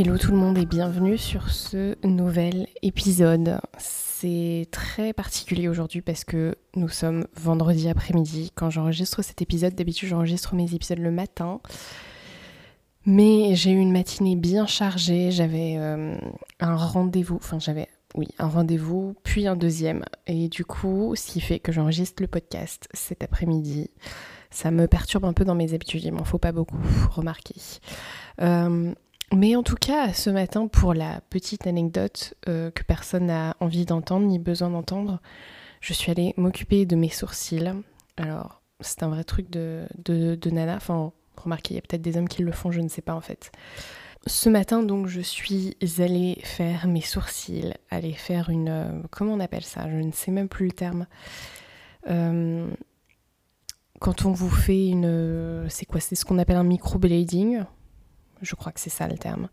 Hello tout le monde et bienvenue sur ce nouvel épisode. C'est très particulier aujourd'hui parce que nous sommes vendredi après-midi. Quand j'enregistre cet épisode, d'habitude j'enregistre mes épisodes le matin. Mais j'ai eu une matinée bien chargée, j'avais euh, un rendez-vous, enfin j'avais, oui, un rendez-vous, puis un deuxième. Et du coup, ce qui fait que j'enregistre le podcast cet après-midi, ça me perturbe un peu dans mes habitudes, il m'en faut pas beaucoup, remarquer. Euh, mais en tout cas, ce matin, pour la petite anecdote euh, que personne n'a envie d'entendre ni besoin d'entendre, je suis allée m'occuper de mes sourcils. Alors, c'est un vrai truc de, de, nana. Enfin, remarquez, il y a peut-être des hommes qui le font, je ne sais pas en fait. Ce matin, donc, je suis allée faire mes sourcils, aller faire une. Euh, comment on appelle ça? Je ne sais même plus le terme. Euh, quand on vous fait une. C'est quoi? C'est ce qu'on appelle un microblading je crois que c'est ça le terme.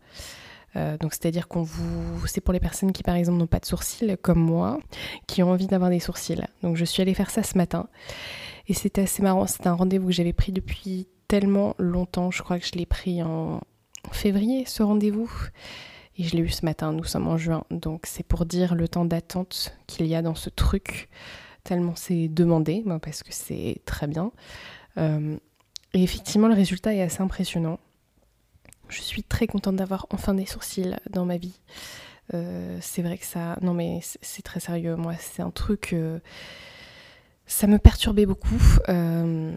Euh, donc c'est-à-dire qu'on vous, c'est pour les personnes qui par exemple n'ont pas de sourcils comme moi, qui ont envie d'avoir des sourcils. Donc je suis allée faire ça ce matin et c'était assez marrant. C'était un rendez-vous que j'avais pris depuis tellement longtemps. Je crois que je l'ai pris en février ce rendez-vous et je l'ai eu ce matin. Nous sommes en juin, donc c'est pour dire le temps d'attente qu'il y a dans ce truc. Tellement c'est demandé, parce que c'est très bien. Euh, et effectivement, le résultat est assez impressionnant. Je suis très contente d'avoir enfin des sourcils dans ma vie. Euh, c'est vrai que ça... Non mais c'est très sérieux, moi c'est un truc... Euh, ça me perturbait beaucoup. Euh,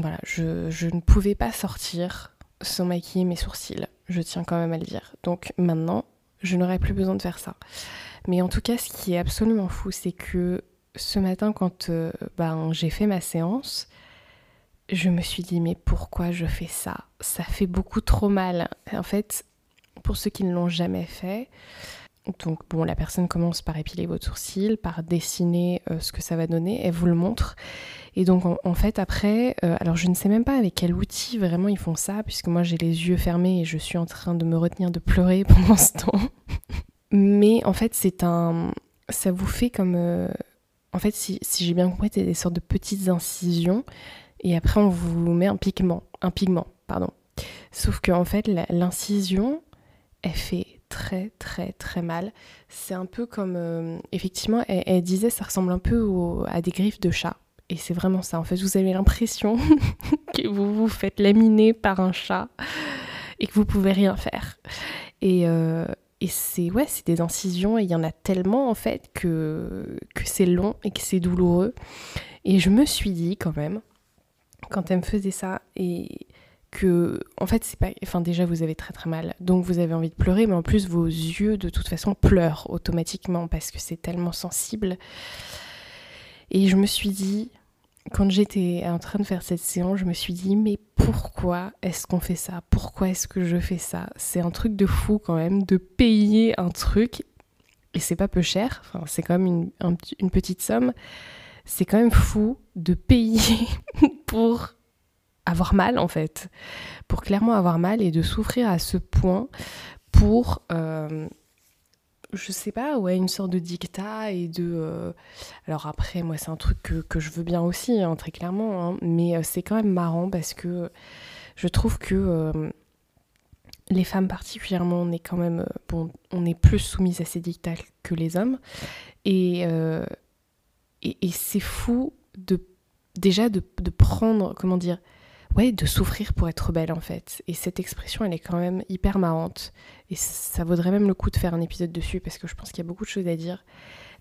voilà, je, ne pouvais pas sortir sans maquiller mes sourcils. Je tiens quand même à le dire. Donc maintenant, je n'aurai plus besoin de faire ça. Mais en tout cas, ce qui est absolument fou, c'est que ce matin, quand ben, j'ai fait ma séance, je me suis dit mais pourquoi je fais ça? Ça fait beaucoup trop mal. En fait, pour ceux qui ne l'ont jamais fait, donc bon, la personne commence par épiler votre sourcil, par dessiner euh, ce que ça va donner, elle vous le montre. Et donc en, fait après, euh, alors je ne sais même pas avec quel outil vraiment ils font ça, puisque moi j'ai les yeux fermés et je suis en train de me retenir de pleurer pendant ce temps. Mais en fait c'est un, ça vous fait comme, euh, en fait si, si j'ai bien compris, c'est des sortes de petites incisions et après on vous met un pigment, un pigment, pardon. Sauf qu'en en fait l'incision, elle fait très très très mal. C'est un peu comme, euh, effectivement, elle, disait ça ressemble un peu à des griffes de chat. Et c'est vraiment ça. En fait, vous avez l'impression que vous vous faites laminer par un chat et que vous pouvez rien faire. Et, euh, c'est ouais, c'est des incisions et il y en a tellement en fait que c'est long et que c'est douloureux. Et je me suis dit quand même, quand elle me faisait ça et que en fait c'est pas enfin déjà vous avez très très mal. Donc vous avez envie de pleurer mais en plus vos yeux de toute façon pleurent automatiquement parce que c'est tellement sensible. Et je me suis dit quand j'étais en train de faire cette séance je me suis dit mais pourquoi est-ce qu'on fait ça? Pourquoi est-ce que je fais ça? C'est un truc de fou quand même de payer un truc et c'est pas peu cher. Enfin c'est quand même une, une petite somme c'est quand même fou de payer pour avoir mal en fait, pour clairement avoir mal et de souffrir à ce point pour, euh, je sais pas, ouais, une sorte de dictat et de... Euh, alors après, moi c'est un truc que, je veux bien aussi, hein, très clairement, hein, mais euh, c'est quand même marrant parce que je trouve que les femmes particulièrement, on est quand même, bon, on est plus soumises à ces dictats que les hommes. Et et, c'est fou de déjà de, prendre, comment dire, ouais, de souffrir pour être belle en fait. Et cette expression, elle est quand même hyper marrante. Et ça vaudrait même le coup de faire un épisode dessus parce que je pense qu'il y a beaucoup de choses à dire.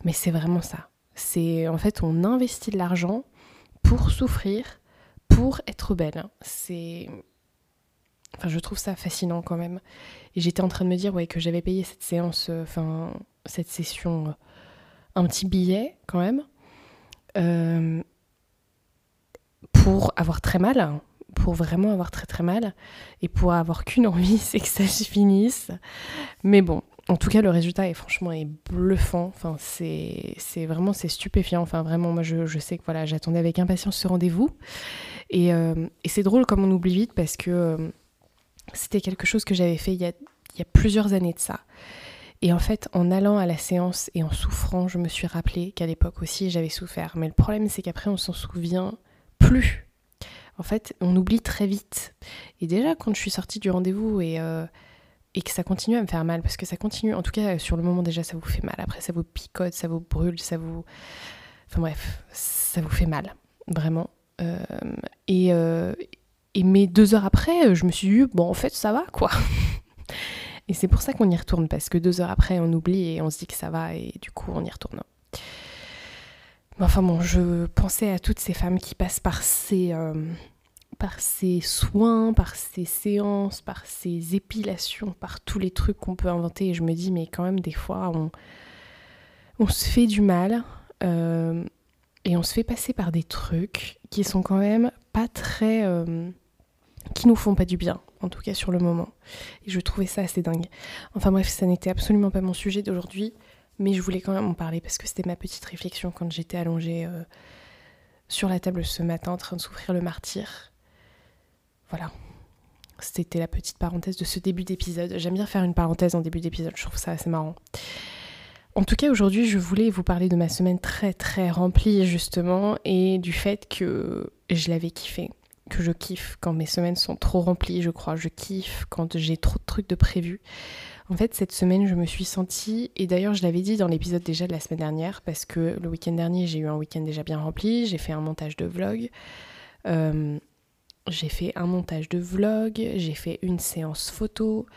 Mais c'est vraiment ça. C'est en fait, on investit de l'argent pour souffrir, pour être belle. C'est. Enfin, je trouve ça fascinant quand même. Et j'étais en train de me dire, ouais, que j'avais payé cette séance, euh, enfin, cette session, euh, un petit billet quand même. Euh, pour avoir très mal, pour vraiment avoir très très mal et pour avoir qu'une envie, c'est que ça se finisse. Mais bon, en tout cas, le résultat est franchement est bluffant. Enfin, c'est, c'est vraiment c'est stupéfiant. Enfin, vraiment, moi, je, je sais que voilà, j'attendais avec impatience ce rendez-vous. Et, euh, et, c'est drôle comme on oublie vite parce que euh, c'était quelque chose que j'avais fait il y, a, il y a plusieurs années de ça. Et en fait, en allant à la séance et en souffrant, je me suis rappelé qu'à l'époque aussi, j'avais souffert. Mais le problème, c'est qu'après, on s'en souvient plus. En fait, on oublie très vite. Et déjà, quand je suis sortie du rendez-vous et, euh, et que ça continue à me faire mal, parce que ça continue, en tout cas, sur le moment, déjà, ça vous fait mal. Après, ça vous picote, ça vous brûle, ça vous. Enfin bref, ça vous fait mal. Vraiment. Euh, et, euh, et mais deux heures après, je me suis dit, bon, en fait, ça va, quoi. Et c'est pour ça qu'on y retourne, parce que deux heures après, on oublie et on se dit que ça va, et du coup, on y retourne. enfin bon, je pensais à toutes ces femmes qui passent par ces, euh, par ces soins, par ces séances, par ces épilations, par tous les trucs qu'on peut inventer, et je me dis, mais quand même, des fois, on, on se fait du mal, euh, et on se fait passer par des trucs qui sont quand même pas très... Euh, qui nous font pas du bien en tout cas sur le moment. Et je trouvais ça assez dingue. Enfin bref, ça n'était absolument pas mon sujet d'aujourd'hui, mais je voulais quand même en parler parce que c'était ma petite réflexion quand j'étais allongée euh, sur la table ce matin en train de souffrir le martyr. Voilà. C'était la petite parenthèse de ce début d'épisode. J'aime bien faire une parenthèse en début d'épisode, je trouve ça assez marrant. En tout cas, aujourd'hui, je voulais vous parler de ma semaine très très remplie justement et du fait que je l'avais kiffé que je kiffe quand mes semaines sont trop remplies, je crois. Je kiffe quand j'ai trop de trucs de prévu. En fait, cette semaine, je me suis sentie, et d'ailleurs, je l'avais dit dans l'épisode déjà de la semaine dernière, parce que le week-end dernier, j'ai eu un week-end déjà bien rempli. J'ai fait un montage de vlog. Euh, j'ai fait un montage de vlog. J'ai fait une séance photo.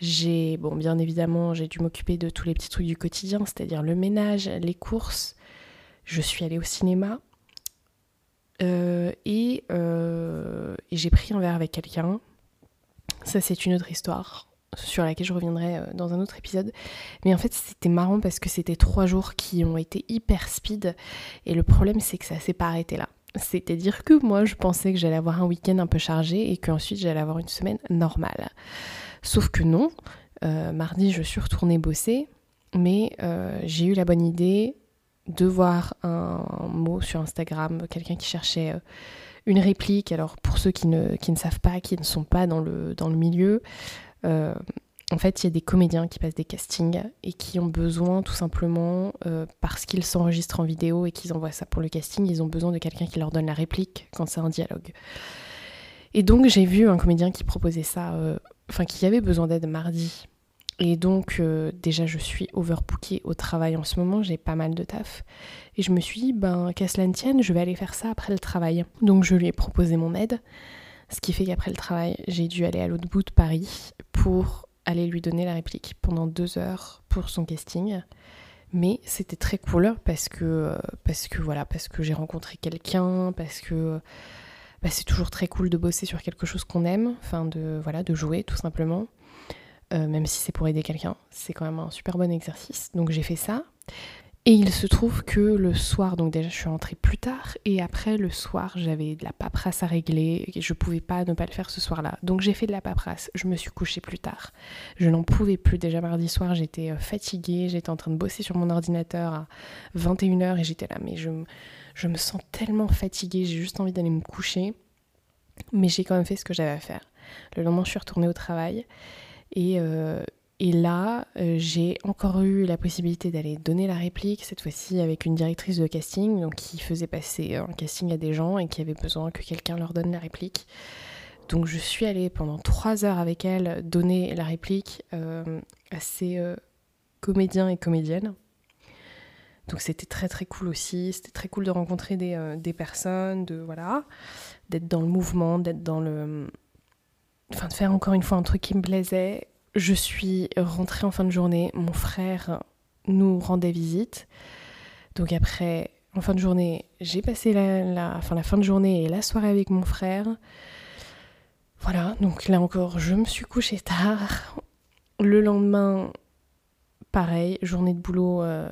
J'ai, bon, bien évidemment, j'ai dû m'occuper de tous les petits trucs du quotidien, c'est-à-dire le ménage, les courses. Je suis allée au cinéma. Euh, euh, et, j'ai pris un verre avec quelqu'un. Ça, c'est une autre histoire sur laquelle je reviendrai euh, dans un autre épisode. Mais en fait, c'était marrant parce que c'était trois jours qui ont été hyper speed. Et le problème, c'est que ça s'est pas arrêté là. C'est-à-dire que moi, je pensais que j'allais avoir un week-end un peu chargé et qu'ensuite j'allais avoir une semaine normale. Sauf que non. mardi, je suis retournée bosser, mais j'ai eu la bonne idée de voir un mot sur Instagram, quelqu'un qui cherchait euh, une réplique. Alors pour ceux qui ne, savent pas, qui ne sont pas dans le, dans le milieu, euh, en fait il y a des comédiens qui passent des castings et qui ont besoin tout simplement, euh, parce qu'ils s'enregistrent en vidéo et qu'ils envoient ça pour le casting, ils ont besoin de quelqu'un qui leur donne la réplique quand c'est un dialogue. Et donc j'ai vu un comédien qui proposait ça, enfin qui avait besoin d'aide mardi et donc, euh, déjà, je suis overbookée au travail en ce moment, j'ai pas mal de taf. Et je me suis dit, ben, qu'à cela ne tienne, je vais aller faire ça après le travail. Donc, je lui ai proposé mon aide. Ce qui fait qu'après le travail, j'ai dû aller à l'autre bout de Paris pour aller lui donner la réplique pendant deux heures pour son casting. Mais c'était très cool parce que, parce que voilà, parce que j'ai rencontré quelqu'un, parce que bah, c'est toujours très cool de bosser sur quelque chose qu'on aime, enfin de, voilà, de jouer tout simplement. Euh, même si c'est pour aider quelqu'un. C'est quand même un super bon exercice. Donc j'ai fait ça. Et il se trouve que le soir, donc déjà je suis rentrée plus tard, et après le soir j'avais de la paperasse à régler, et je pouvais pas ne pas le faire ce soir-là. Donc j'ai fait de la paperasse, je me suis couchée plus tard. Je n'en pouvais plus, déjà mardi soir j'étais euh, fatiguée, j'étais en train de bosser sur mon ordinateur à 21h et j'étais là, mais je, je me sens tellement fatiguée, j'ai juste envie d'aller me coucher. Mais j'ai quand même fait ce que j'avais à faire. Le lendemain je suis retournée au travail, euh, et, là, euh, j'ai encore eu la possibilité d'aller donner la réplique, cette fois-ci avec une directrice de casting, donc qui faisait passer un casting à des gens et qui avait besoin que quelqu'un leur donne la réplique. Donc je suis allée pendant trois heures avec elle donner la réplique euh, à ces comédiens et comédiennes. Donc c'était très très cool aussi, c'était très cool de rencontrer des, des personnes, de voilà, d'être dans le mouvement, d'être dans le, enfin de faire encore une fois un truc qui me plaisait. Je suis rentrée en fin de journée, mon frère nous rendait visite. Donc après, en fin de journée, j'ai passé la, fin, de journée et la soirée avec mon frère. Voilà, donc là encore, je me suis couchée tard. Le lendemain, pareil, journée de boulot, euh,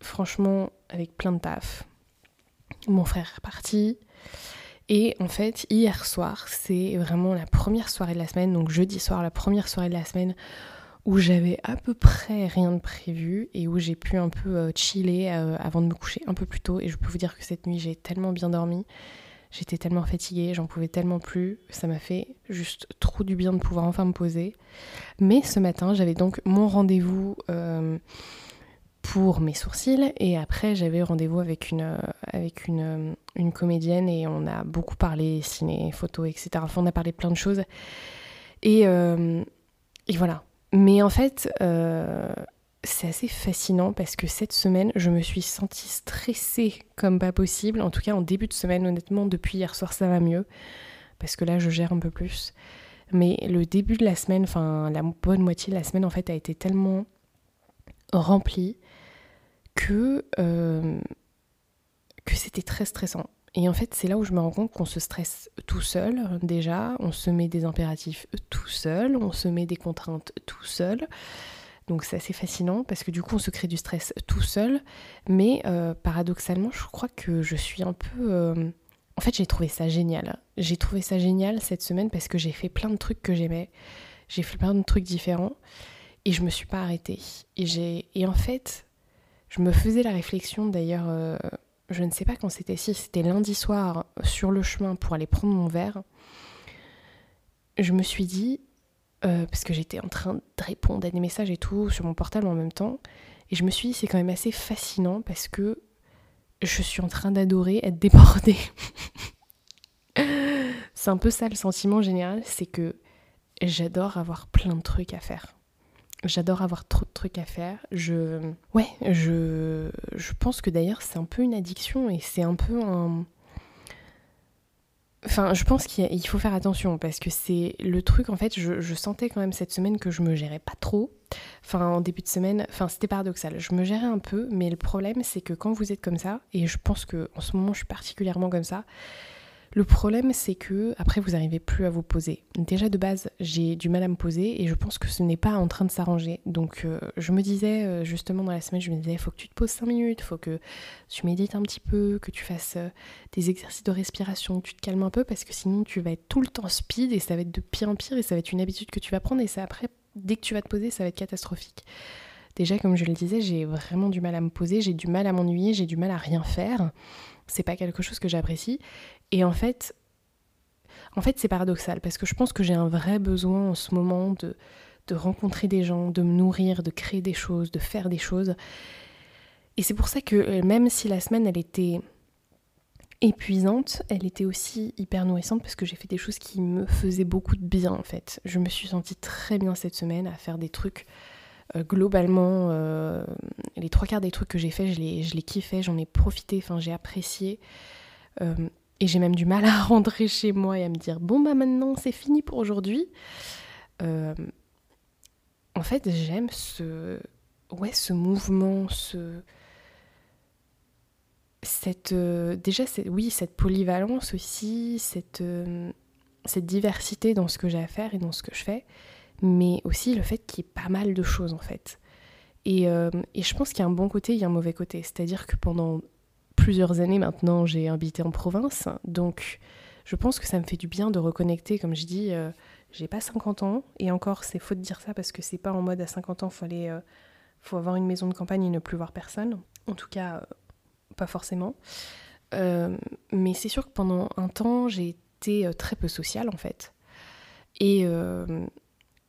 franchement, avec plein de taf. Mon frère est parti. Et en fait, hier soir, c'est vraiment la première soirée de la semaine, donc jeudi soir, la première soirée de la semaine où j'avais à peu près rien de prévu et où j'ai pu un peu euh, chiller euh, avant de me coucher un peu plus tôt. Et je peux vous dire que cette nuit, j'ai tellement bien dormi. J'étais tellement fatiguée, j'en pouvais tellement plus. Ça m'a fait juste trop du bien de pouvoir enfin me poser. Mais ce matin, j'avais donc mon rendez-vous euh, pour mes sourcils et après j'avais rendez-vous avec une, avec une, une, comédienne et on a beaucoup parlé ciné, photo, etc. Enfin, on a parlé plein de choses. Et, et voilà, mais en fait, euh, c'est assez fascinant parce que cette semaine, je me suis sentie stressée comme pas possible. En tout cas, en début de semaine, honnêtement, depuis hier soir, ça va mieux. Parce que là, je gère un peu plus. Mais le début de la semaine, enfin, la bonne moitié de la semaine, en fait, a été tellement remplie que, euh, que c'était très stressant. Et en fait, c'est là où je me rends compte qu'on se stresse tout seul déjà, on se met des impératifs tout seul, on se met des contraintes tout seul. Donc c'est assez fascinant parce que du coup on se crée du stress tout seul. Mais euh, paradoxalement, je crois que je suis un peu... Euh, en fait j'ai trouvé ça génial. J'ai trouvé ça génial cette semaine parce que j'ai fait plein de trucs que j'aimais. J'ai fait plein de trucs différents et je me suis pas arrêtée. Et, et en fait, je me faisais la réflexion d'ailleurs... Euh, je ne sais pas quand c'était, si c'était lundi soir sur le chemin pour aller prendre mon verre, je me suis dit, euh, parce que j'étais en train de répondre à des messages et tout sur mon portable en même temps, et je me suis dit c'est quand même assez fascinant parce que je suis en train d'adorer être débordée. c'est un peu ça le sentiment général, c'est que j'adore avoir plein de trucs à faire. J'adore avoir trop de trucs à faire. Je, ouais, je, je pense que d'ailleurs c'est un peu une addiction et c'est un peu un. Enfin, je pense qu'il faut faire attention parce que c'est le truc. En fait, je, sentais quand même cette semaine que je me gérais pas trop. Enfin, en début de semaine, enfin, c'était paradoxal. Je me gérais un peu, mais le problème, c'est que quand vous êtes comme ça, et je pense que en ce moment, je suis particulièrement comme ça, le problème, c'est que après, vous n'arrivez plus à vous poser. Déjà de base, j'ai du mal à me poser et je pense que ce n'est pas en train de s'arranger. Donc, euh, je me disais euh, justement dans la semaine, je me disais, il faut que tu te poses 5 minutes, il faut que tu médites un petit peu, que tu fasses euh, des exercices de respiration, que tu te calmes un peu parce que sinon, tu vas être tout le temps speed et ça va être de pire en pire et ça va être une habitude que tu vas prendre et ça après, dès que tu vas te poser, ça va être catastrophique. Déjà, comme je le disais, j'ai vraiment du mal à me poser, j'ai du mal à m'ennuyer, j'ai du mal à rien faire. C'est pas quelque chose que j'apprécie. Et en fait, en fait, c'est paradoxal parce que je pense que j'ai un vrai besoin en ce moment de, de rencontrer des gens, de me nourrir, de créer des choses, de faire des choses. Et c'est pour ça que euh, même si la semaine, elle était épuisante, elle était aussi hyper nourrissante parce que j'ai fait des choses qui me faisaient beaucoup de bien en fait. Je me suis sentie très bien cette semaine à faire des trucs. Euh, globalement, euh, les trois quarts des trucs que j'ai fait, je les, je les kiffais, j'en ai profité, enfin j'ai apprécié. Et j'ai même du mal à rentrer chez moi et à me dire bon bah maintenant c'est fini pour aujourd'hui. Euh, en fait j'aime ce ouais ce mouvement, ce cette euh, déjà oui cette polyvalence aussi, cette euh, cette diversité dans ce que j'ai à faire et dans ce que je fais, mais aussi le fait qu'il y ait pas mal de choses en fait. Et, et je pense qu'il y a un bon côté, il y a un mauvais côté. C'est-à-dire que pendant plusieurs années maintenant, j'ai habité en province. Donc, je pense que ça me fait du bien de reconnecter. Comme je dis, euh, j'ai pas 50 ans. Et encore, c'est faux de dire ça parce que c'est pas en mode à 50 ans, il euh, faut avoir une maison de campagne et ne plus voir personne. En tout cas, euh, pas forcément. mais c'est sûr que pendant un temps, j'ai été très peu sociale en fait. Et,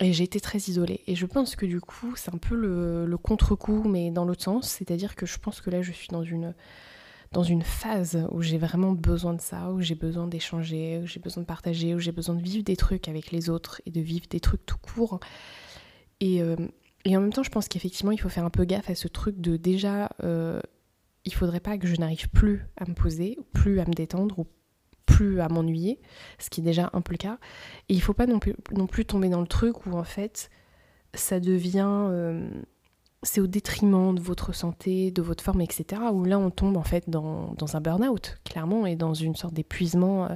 j'ai été très isolée. Et je pense que du coup, c'est un peu le contre-coup, mais dans l'autre sens. C'est-à-dire que je pense que là, je suis dans une dans une phase où j'ai vraiment besoin de ça, où j'ai besoin d'échanger, où j'ai besoin de partager, où j'ai besoin de vivre des trucs avec les autres et de vivre des trucs tout court. Et, euh, et en même temps, je pense qu'effectivement, il faut faire un peu gaffe à ce truc de déjà, euh, il faudrait pas que je n'arrive plus à me poser, plus à me détendre, ou plus à m'ennuyer, ce qui est déjà un peu le cas. Et il faut pas non plus, non plus tomber dans le truc où en fait, ça devient... Euh, c'est au détriment de votre santé, de votre forme, etc. Où là, on tombe en fait dans, un burn-out, clairement, et dans une sorte d'épuisement euh,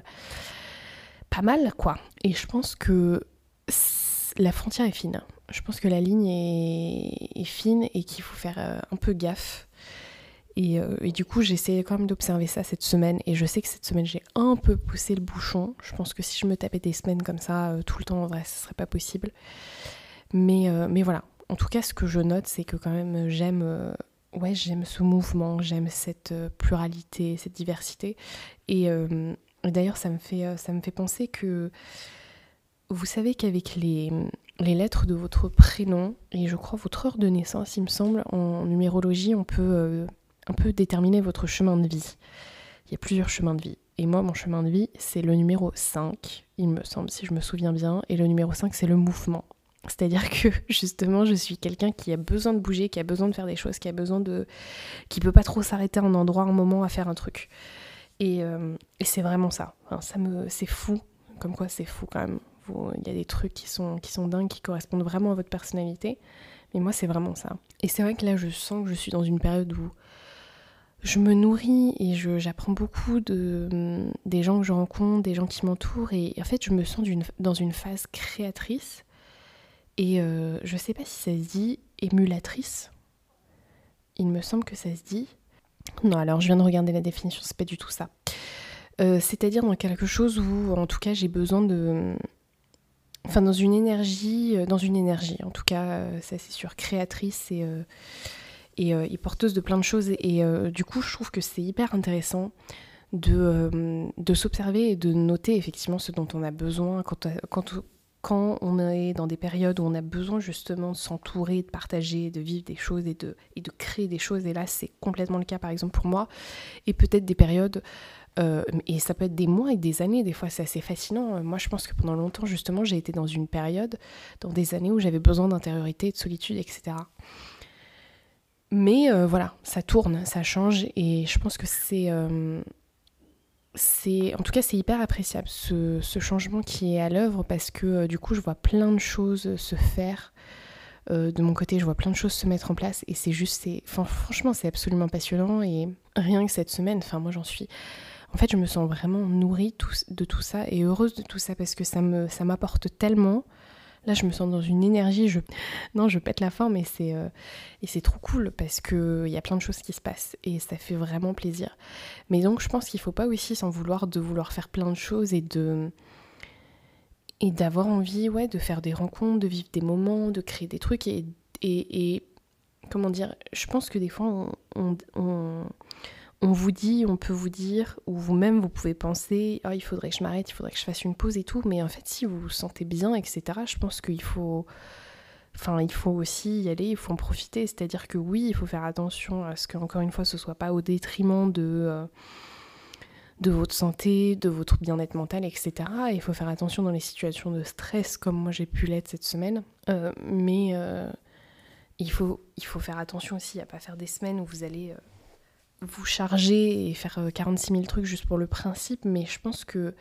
pas mal, quoi. Et je pense que la frontière est fine. Je pense que la ligne est, fine et qu'il faut faire euh, un peu gaffe. Et, et, du coup, essayé quand même d'observer ça cette semaine. Et je sais que cette semaine, j'ai un peu poussé le bouchon. Je pense que si je me tapais des semaines comme ça tout le temps, en vrai, ce serait pas possible. Mais, mais voilà. En tout cas, ce que je note, c'est que quand même, j'aime ouais, j'aime ce mouvement, j'aime cette euh, pluralité, cette diversité. Et euh, d'ailleurs, ça, me fait, euh, ça me fait penser que vous savez qu'avec les, les lettres de votre prénom et je crois votre heure de naissance, il me semble, en numérologie, on peut un peu déterminer votre chemin de vie. Il y a plusieurs chemins de vie. Et moi, mon chemin de vie, c'est le numéro 5, il me semble, si je me souviens bien. Et le numéro 5, c'est le mouvement. C'est-à-dire que justement, je suis quelqu'un qui a besoin de bouger, qui a besoin de faire des choses, qui a besoin de. qui peut pas trop s'arrêter à un endroit, un moment à faire un truc. Et, euh, c'est vraiment ça. ça me, c'est fou. Comme quoi, c'est fou quand même. Il y a des trucs qui sont, qui sont dingues, qui correspondent vraiment à votre personnalité. Mais moi, c'est vraiment ça. Et c'est vrai que là, je sens que je suis dans une période où je me nourris et j'apprends beaucoup de, des gens que je rencontre, des gens qui m'entourent. Et en fait, je me sens dans une phase créatrice et euh, je sais pas si ça se dit émulatrice. Il me semble que ça se dit. Non, alors je viens de regarder la définition, c'est pas du tout ça. Euh, c'est-à-dire dans quelque chose où, en tout cas, j'ai besoin de. Enfin, dans une énergie, euh, dans une énergie, en tout cas, ça c'est sûr, créatrice et, et, porteuse de plein de choses. Et, du coup, je trouve que c'est hyper intéressant de, de s'observer et de noter effectivement ce dont on a besoin quand, quand, quand on est dans des périodes où on a besoin justement de s'entourer, de partager, de vivre des choses et de, créer des choses. Et là, c'est complètement le cas, par exemple, pour moi. Et peut-être des périodes, euh, et ça peut être des mois et des années, des fois, c'est assez fascinant. Moi, je pense que pendant longtemps, justement, j'ai été dans une période, dans des années où j'avais besoin d'intériorité, de solitude, etc. Mais euh, voilà, ça tourne, ça change, et je pense que c'est... Euh, c'est en tout cas c'est hyper appréciable ce, changement qui est à l'œuvre parce que euh, du coup je vois plein de choses se faire. Euh, de mon côté je vois plein de choses se mettre en place et c'est juste c'est franchement c'est absolument passionnant et rien que cette semaine enfin moi j'en suis en fait je me sens vraiment nourrie de tout ça et heureuse de tout ça parce que ça m'apporte tellement Là, je me sens dans une énergie, je... non, je pète la forme et c'est euh, et c'est trop cool parce que il y a plein de choses qui se passent et ça fait vraiment plaisir. Mais donc, je pense qu'il faut pas aussi s'en vouloir de vouloir faire plein de choses et de et d'avoir envie, ouais, de faire des rencontres, de vivre des moments, de créer des trucs et, et, comment dire, je pense que des fois on vous dit, on peut vous dire, ou vous-même vous pouvez penser, oh, il faudrait que je m'arrête, il faudrait que je fasse une pause et tout, mais en fait si vous vous sentez bien, etc., je pense qu'il faut, enfin il faut aussi y aller, il faut en profiter, c'est-à-dire que oui, il faut faire attention à ce qu'encore une fois ce soit pas au détriment de, euh, votre santé, de votre bien-être mental, etc. il faut faire attention dans les situations de stress comme moi j'ai pu l'être cette semaine, euh, mais euh, il, faut, il faut faire attention aussi à pas faire des semaines où vous allez vous charger et faire 46 euh, 000 trucs juste pour le principe, mais je pense que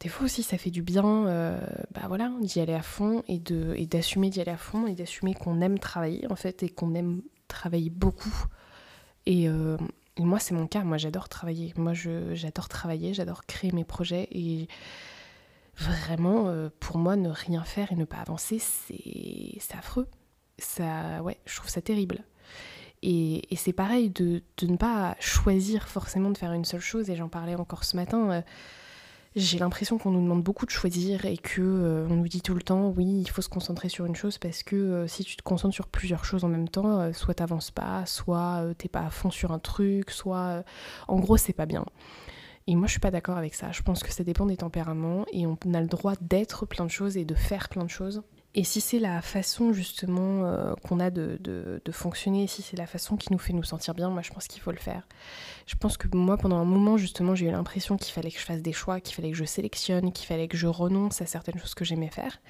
des fois aussi ça fait du bien euh, bah voilà, d'y aller à fond et, de, et d'assumer d'y aller à fond et d'assumer qu'on aime travailler en fait et qu'on aime travailler beaucoup. Et, euh, moi c'est mon cas, moi j'adore travailler, moi j'adore travailler, j'adore créer mes projets et vraiment pour moi ne rien faire et ne pas avancer c'est, c'est affreux. Ça, ouais, je trouve ça terrible. Et, c'est pareil de, ne pas choisir forcément de faire une seule chose. Et j'en parlais encore ce matin. Euh, j'ai l'impression qu'on nous demande beaucoup de choisir et que euh, on nous dit tout le temps oui il faut se concentrer sur une chose parce que euh, si tu te concentres sur plusieurs choses en même temps soit t'avances pas soit t'es pas à fond sur un truc soit en gros c'est pas bien et moi je suis pas d'accord avec ça je pense que ça dépend des tempéraments et on a le droit d'être plein de choses et de faire plein de choses et si c'est la façon justement euh, qu'on a de, fonctionner, si c'est la façon qui nous fait nous sentir bien, moi je pense qu'il faut le faire. Je pense que moi pendant un moment justement j'ai eu l'impression qu'il fallait que je fasse des choix, qu'il fallait que je sélectionne, qu'il fallait que je renonce à certaines choses que j'aimais faire.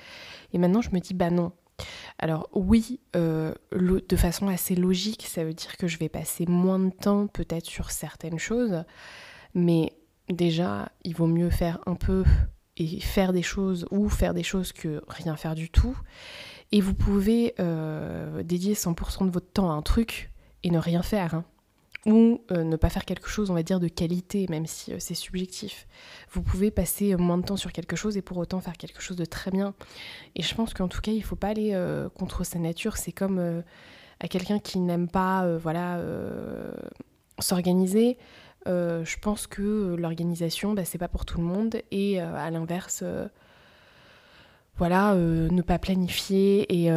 Et maintenant je me dis bah non. Alors oui, euh, de façon assez logique, ça veut dire que je vais passer moins de temps peut-être sur certaines choses, mais déjà il vaut mieux faire un peu et faire des choses ou faire des choses que rien faire du tout. Et vous pouvez euh, dédier 100% de votre temps à un truc et ne rien faire. Hein. Ou euh, ne pas faire quelque chose, on va dire, de qualité, même si euh, c'est subjectif. Vous pouvez passer moins de temps sur quelque chose et pour autant faire quelque chose de très bien. Et je pense qu'en tout cas, il ne faut pas aller contre sa nature. C'est comme à quelqu'un qui n'aime pas, voilà s'organiser. Je pense que l'organisation, bah, c'est pas pour tout le monde. Et à l'inverse, voilà, ne pas planifier et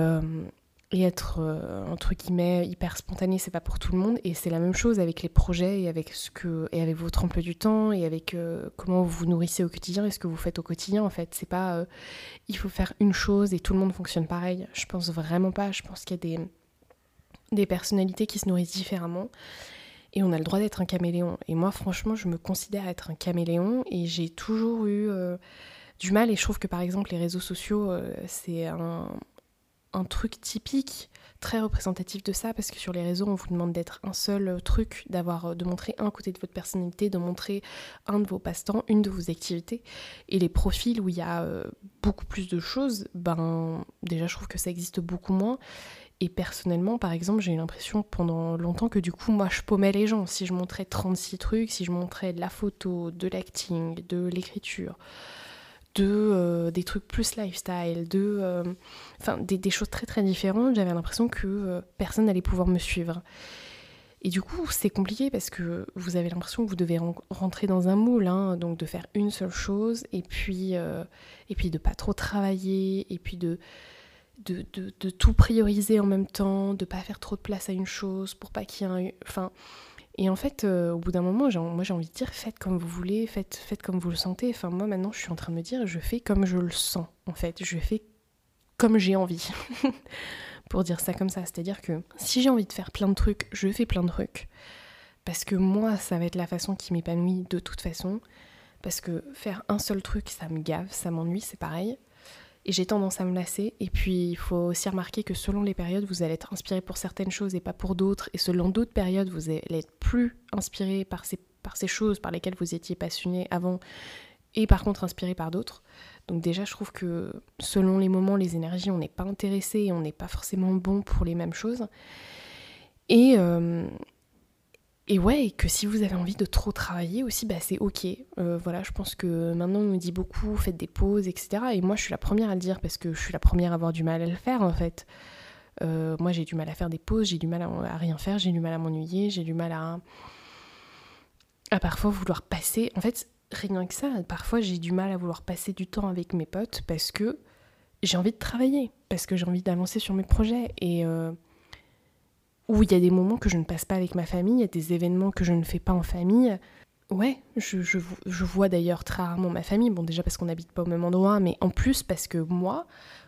être euh, entre guillemets hyper spontané c'est pas pour tout le monde et c'est la même chose avec les projets et avec ce que et avec votre emploi du temps et avec euh, comment vous vous nourrissez au quotidien et ce que vous faites au quotidien en fait c'est pas euh, il faut faire une chose et tout le monde fonctionne pareil je pense vraiment pas je pense qu'il y a des des personnalités qui se nourrissent différemment et on a le droit d'être un caméléon et moi franchement je me considère être un caméléon et j'ai toujours eu du mal et je trouve que par exemple les réseaux sociaux c'est un un truc typique, très représentatif de ça, parce que sur les réseaux, on vous demande d'être un seul euh, truc, d'avoir, euh, de montrer un côté de votre personnalité, de montrer un de vos passe-temps, une de vos activités. Et les profils où il y a euh, beaucoup plus de choses, ben déjà je trouve que ça existe beaucoup moins. Et personnellement, par exemple, j'ai eu l'impression pendant longtemps que du coup, moi, je paumais les gens. Si je montrais 36 trucs, si je montrais de la photo, de l'acting, de l'écriture, de euh, des trucs plus lifestyle, de euh, enfin des, choses très très différentes, j'avais l'impression que euh, personne n'allait pouvoir me suivre. Et du coup, c'est compliqué parce que vous avez l'impression que vous devez rentrer dans un moule, hein, donc de faire une seule chose, et puis, et puis de pas trop travailler, et puis de de, tout prioriser en même temps, de pas faire trop de place à une chose pour pas qu'il y ait un... Enfin, et en fait, euh, au bout d'un moment, moi j'ai envie de dire faites comme vous voulez, faites, faites comme vous le sentez. Enfin, moi maintenant, je suis en train de me dire je fais comme je le sens, en fait. Je fais comme j'ai envie. Pour dire ça comme ça. C'est-à-dire que si j'ai envie de faire plein de trucs, je fais plein de trucs. Parce que moi, ça va être la façon qui m'épanouit de toute façon. Parce que faire un seul truc, ça me gave, ça m'ennuie, c'est pareil et j'ai tendance à me lasser. Et puis il faut aussi remarquer que selon les périodes, vous allez être inspiré pour certaines choses et pas pour d'autres. Et selon d'autres périodes, vous allez être plus inspiré par ces, par ces choses par lesquelles vous étiez passionné avant et par contre inspiré par d'autres. Donc déjà, je trouve que selon les moments, les énergies, on n'est pas intéressé et on n'est pas forcément bon pour les mêmes choses. Et, euh, et ouais, que si vous avez envie de trop travailler aussi, bah c'est ok. Euh, voilà, je pense que maintenant on nous dit beaucoup, faites des pauses, etc. Et moi je suis la première à le dire parce que je suis la première à avoir du mal à le faire en fait. Euh, moi j'ai du mal à faire des pauses, j'ai du mal à, rien faire, j'ai du mal à m'ennuyer, j'ai du mal à, à parfois vouloir passer. En fait, rien que ça, parfois j'ai du mal à vouloir passer du temps avec mes potes parce que j'ai envie de travailler, parce que j'ai envie d'avancer sur mes projets. Et. Euh, où il y a des moments que je ne passe pas avec ma famille, il y a des événements que je ne fais pas en famille. Ouais, je, je, vois d'ailleurs très rarement ma famille, bon déjà parce qu'on n'habite pas au même endroit, mais en plus parce que moi,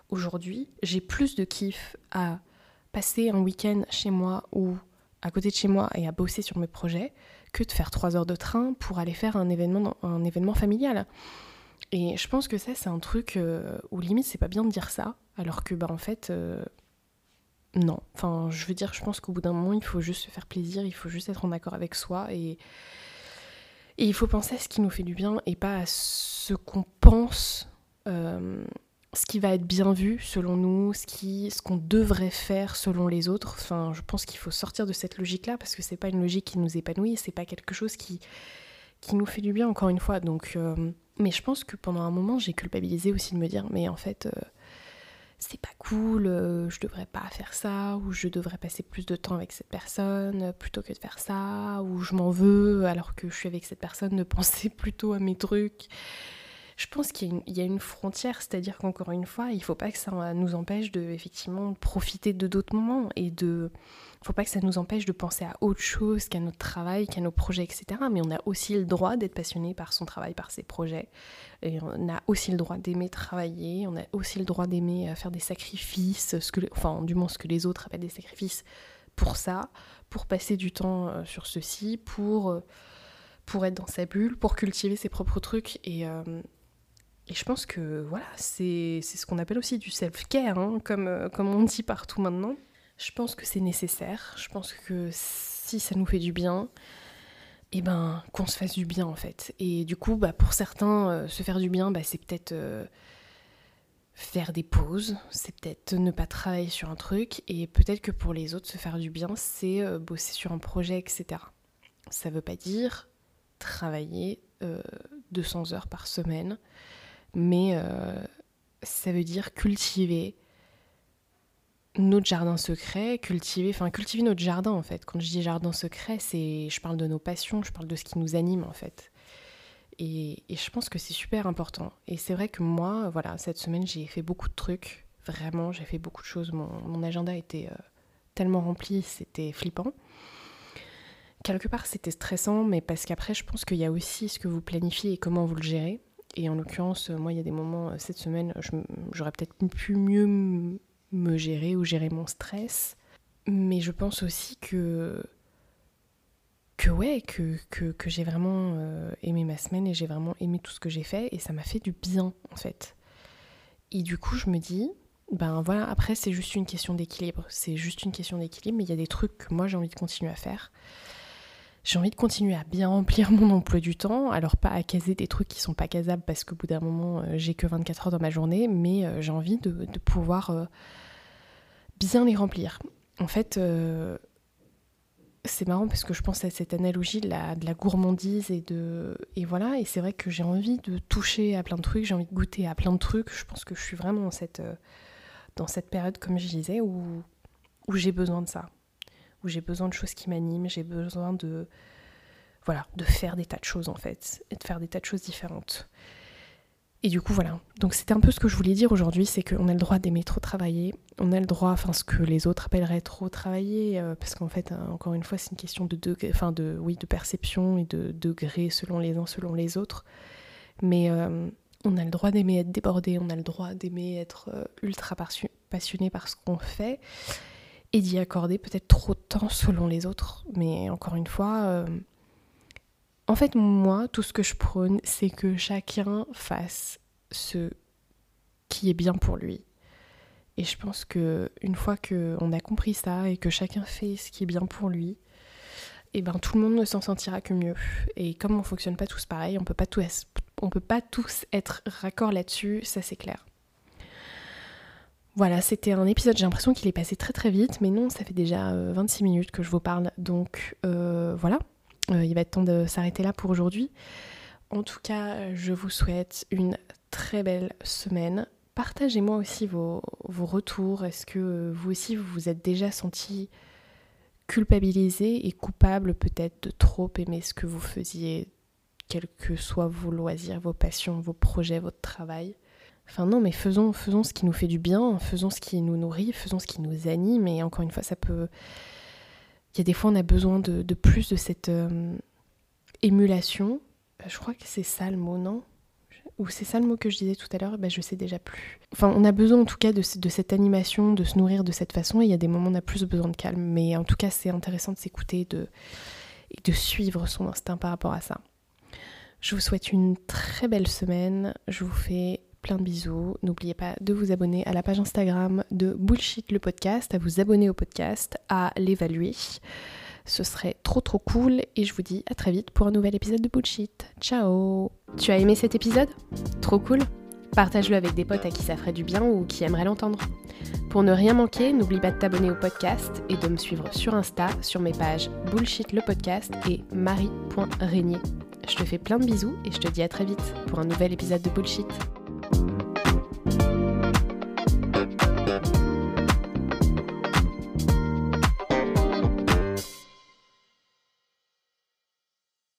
aujourd'hui, j'ai plus de kiff à passer un week-end chez moi ou à côté de chez moi et à bosser sur mes projets que de faire trois heures de train pour aller faire un événement, un événement familial. Et je pense que ça, c'est un truc euh, où limite, c'est pas bien de dire ça, alors que, bah, en fait, euh, non. Enfin, je veux dire, je pense qu'au bout d'un moment, il faut juste se faire plaisir, il faut juste être en accord avec soi et, il faut penser à ce qui nous fait du bien et pas à ce qu'on pense, euh, ce qui va être bien vu selon nous, ce qui, ce qu'on devrait faire selon les autres. Enfin, je pense qu'il faut sortir de cette logique-là parce que c'est pas une logique qui nous épanouit, c'est pas quelque chose qui qui nous fait du bien encore une fois. Donc, euh, mais je pense que pendant un moment, j'ai culpabilisé aussi de me dire, mais en fait. Euh, c'est pas cool, euh, je devrais pas faire ça, ou je devrais passer plus de temps avec cette personne euh, plutôt que de faire ça, ou je m'en veux alors que je suis avec cette personne de penser plutôt à mes trucs. Je pense qu'il y, a une frontière, c'est-à-dire qu'encore une fois, il faut pas que ça nous empêche de effectivement profiter de d'autres moments et de faut pas que ça nous empêche de penser à autre chose qu'à notre travail, qu'à nos projets, etc. Mais on a aussi le droit d'être passionné par son travail, par ses projets. Et on a aussi le droit d'aimer travailler, on a aussi le droit d'aimer euh, faire des sacrifices, enfin du moins ce que les autres appellent des sacrifices pour ça, pour passer du temps euh, sur ceci, pour, euh, pour être dans sa bulle, pour cultiver ses propres trucs. Et, et je pense que voilà, c'est ce qu'on appelle aussi du self-care, hein, comme, comme on dit partout maintenant. Je pense que c'est nécessaire. Je pense que si ça nous fait du bien, eh ben qu'on se fasse du bien en fait. Et du coup, bah, pour certains, euh, se faire du bien, bah, c'est peut-être euh, faire des pauses, c'est peut-être ne pas travailler sur un truc, et peut-être que pour les autres, se faire du bien, c'est euh, bosser sur un projet, etc. Ça veut pas dire travailler 200 heures par semaine, mais ça veut dire cultiver notre jardin secret, cultiver, enfin cultiver notre jardin en fait. Quand je dis jardin secret, c'est, je parle de nos passions, je parle de ce qui nous anime en fait. Et, je pense que c'est super important. Et c'est vrai que moi, voilà, cette semaine, j'ai fait beaucoup de trucs. Vraiment, j'ai fait beaucoup de choses. Mon, agenda était euh, tellement rempli, c'était flippant. Quelque part, c'était stressant, mais parce qu'après, je pense qu'il y a aussi ce que vous planifiez et comment vous le gérez. Et en l'occurrence, moi, il y a des moments, euh, cette semaine, j'aurais peut-être pu mieux me gérer ou gérer mon stress. Mais je pense aussi que que ouais, que, que, j'ai vraiment euh, aimé ma semaine et j'ai vraiment aimé tout ce que j'ai fait et ça m'a fait du bien en fait. Et du coup, je me dis, ben voilà, après c'est juste une question d'équilibre, c'est juste une question d'équilibre, mais il y a des trucs que moi j'ai envie de continuer à faire. J'ai envie de continuer à bien remplir mon emploi du temps, alors pas à caser des trucs qui sont pas casables parce qu'au bout d'un moment euh, j'ai que 24 heures dans ma journée, mais euh, j'ai envie de, pouvoir bien les remplir. En fait, c'est marrant parce que je pense à cette analogie de la, de la gourmandise et de et voilà et c'est vrai que j'ai envie de toucher à plein de trucs, j'ai envie de goûter à plein de trucs. Je pense que je suis vraiment dans cette euh, dans cette période comme je disais où où j'ai besoin de ça, où j'ai besoin de choses qui m'animent, j'ai besoin de voilà de faire des tas de choses en fait et de faire des tas de choses différentes. Et du coup, voilà. Donc, c'était un peu ce que je voulais dire aujourd'hui c'est qu'on a le droit d'aimer trop travailler. On a le droit, enfin, ce que les autres appelleraient trop travailler, euh, parce qu'en fait, hein, encore une fois, c'est une question de degré, enfin, de, oui, de perception et de degré selon les uns, selon les autres. Mais euh, on a le droit d'aimer être débordé, on a le droit d'aimer être euh, ultra passionné par ce qu'on fait et d'y accorder peut-être trop de temps selon les autres. Mais encore une fois, en fait, moi, tout ce que je prône, c'est que chacun fasse ce qui est bien pour lui. Et je pense que une fois qu'on a compris ça et que chacun fait ce qui est bien pour lui, et eh ben tout le monde ne s'en sentira que mieux. Et comme on fonctionne pas tous pareil, on peut pas tous, on peut pas tous être raccord là-dessus, ça c'est clair. Voilà, c'était un épisode, j'ai l'impression qu'il est passé très très vite, mais non, ça fait déjà 26 euh, minutes que je vous parle, donc euh, voilà, euh, il va être temps de s'arrêter là pour aujourd'hui. En tout cas, je vous souhaite une très belle semaine. Partagez-moi aussi vos, retours. Est-ce que vous aussi vous vous êtes déjà senti culpabilisé et coupable peut-être de trop aimer ce que vous faisiez, quels que soient vos loisirs, vos passions, vos projets, votre travail? Enfin non, mais faisons, faisons ce qui nous fait du bien, faisons ce qui nous nourrit, faisons ce qui nous anime. Et encore une fois, ça peut il y a des fois, on a besoin de, plus de cette euh, émulation. Euh, je crois que c'est ça le mot, non? Ou c'est ça le mot que je disais tout à l'heure? Ben, Je sais déjà plus. Enfin, on a besoin en tout cas de, cette animation, de se nourrir de cette façon. Et il y a des moments on a plus besoin de calme. Mais en tout cas, c'est intéressant de s'écouter de, et de suivre son instinct par rapport à ça. Je vous souhaite une très belle semaine. Je vous fais plein de bisous. N'oubliez pas de vous abonner à la page Instagram de Bullshit le podcast, à vous abonner au podcast, à l'évaluer. Ce serait trop trop cool et je vous dis à très vite pour un nouvel épisode de Bullshit. Ciao Tu as aimé cet épisode? Trop cool Partage-le avec des potes à qui ça ferait du bien ou qui aimeraient l'entendre. Pour ne rien manquer, n'oublie pas de t'abonner au podcast et de me suivre sur Insta sur mes pages Bullshit le podcast et marie.régnier. Je te fais plein de bisous et je te dis à très vite pour un nouvel épisode de Bullshit. you